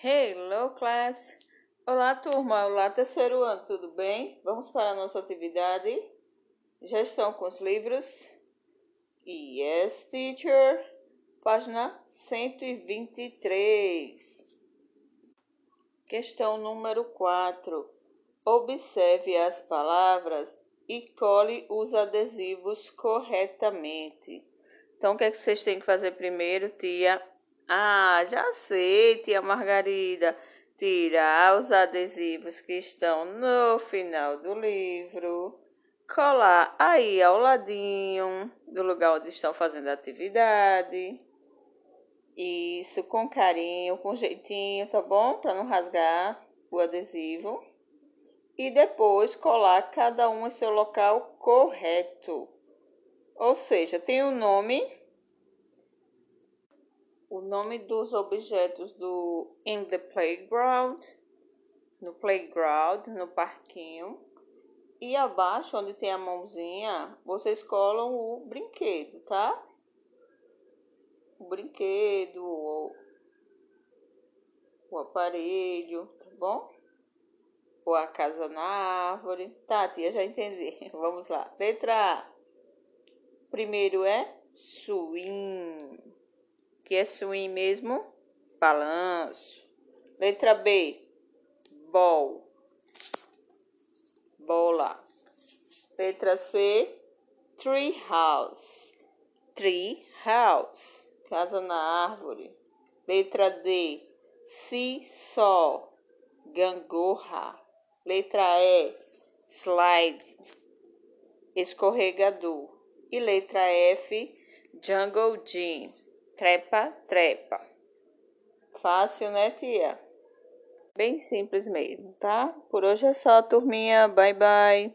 Hello, class! Olá, turma! Olá, terceiro ano, tudo bem? Vamos para a nossa atividade? Já estão com os livros? Yes, teacher! Página 123. Questão número 4. Observe as palavras e cole os adesivos corretamente. Então, o que, é que vocês têm que fazer primeiro, tia? Ah, já sei, tia Margarida. Tirar os adesivos que estão no final do livro, colar aí ao ladinho do lugar onde estão fazendo a atividade. Isso, com carinho, com jeitinho, tá bom? Para não rasgar o adesivo. E depois colar cada um em seu local correto. Ou seja, tem o um nome o nome dos objetos do in the playground, no playground, no parquinho. E abaixo, onde tem a mãozinha, vocês colam o brinquedo, tá? O brinquedo, o, o aparelho, tá bom? Ou a casa na árvore. Tá, tia, já entendi. Vamos lá. Letra A. Primeiro é swing que é swing mesmo? Balanço. Letra B, ball. Bola. Letra C, tree house. Tree house. Casa na árvore. Letra D, seesaw. Gangorra. Letra E, slide. Escorregador. E letra F, jungle gym trepa, trepa. Fácil, né, tia? Bem simples mesmo, tá? Por hoje é só, turminha. Bye, bye.